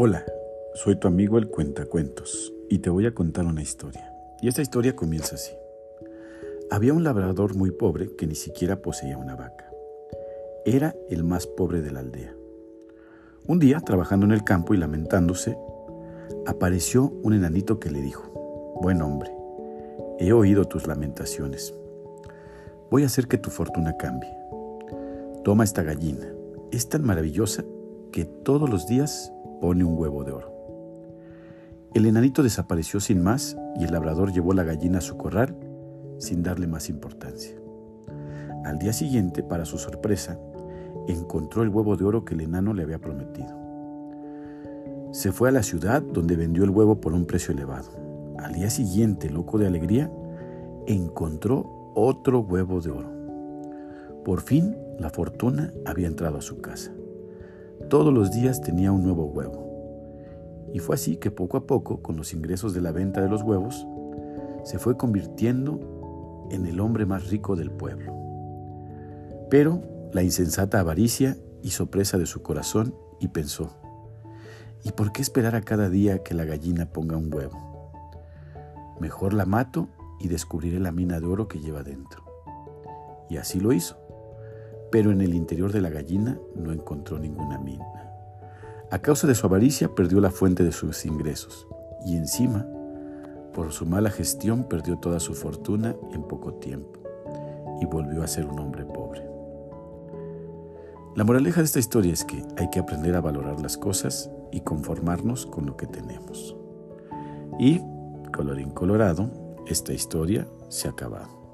Hola, soy tu amigo el Cuentacuentos y te voy a contar una historia. Y esta historia comienza así. Había un labrador muy pobre que ni siquiera poseía una vaca. Era el más pobre de la aldea. Un día, trabajando en el campo y lamentándose, apareció un enanito que le dijo, Buen hombre, he oído tus lamentaciones. Voy a hacer que tu fortuna cambie. Toma esta gallina. Es tan maravillosa que todos los días pone un huevo de oro. El enanito desapareció sin más y el labrador llevó la gallina a su corral sin darle más importancia. Al día siguiente, para su sorpresa, encontró el huevo de oro que el enano le había prometido. Se fue a la ciudad donde vendió el huevo por un precio elevado. Al día siguiente, loco de alegría, encontró otro huevo de oro. Por fin, la fortuna había entrado a su casa. Todos los días tenía un nuevo huevo. Y fue así que poco a poco, con los ingresos de la venta de los huevos, se fue convirtiendo en el hombre más rico del pueblo. Pero la insensata avaricia hizo presa de su corazón y pensó, ¿y por qué esperar a cada día que la gallina ponga un huevo? Mejor la mato y descubriré la mina de oro que lleva dentro. Y así lo hizo pero en el interior de la gallina no encontró ninguna mina. A causa de su avaricia perdió la fuente de sus ingresos y encima, por su mala gestión, perdió toda su fortuna en poco tiempo y volvió a ser un hombre pobre. La moraleja de esta historia es que hay que aprender a valorar las cosas y conformarnos con lo que tenemos. Y, colorín colorado, esta historia se ha acabado.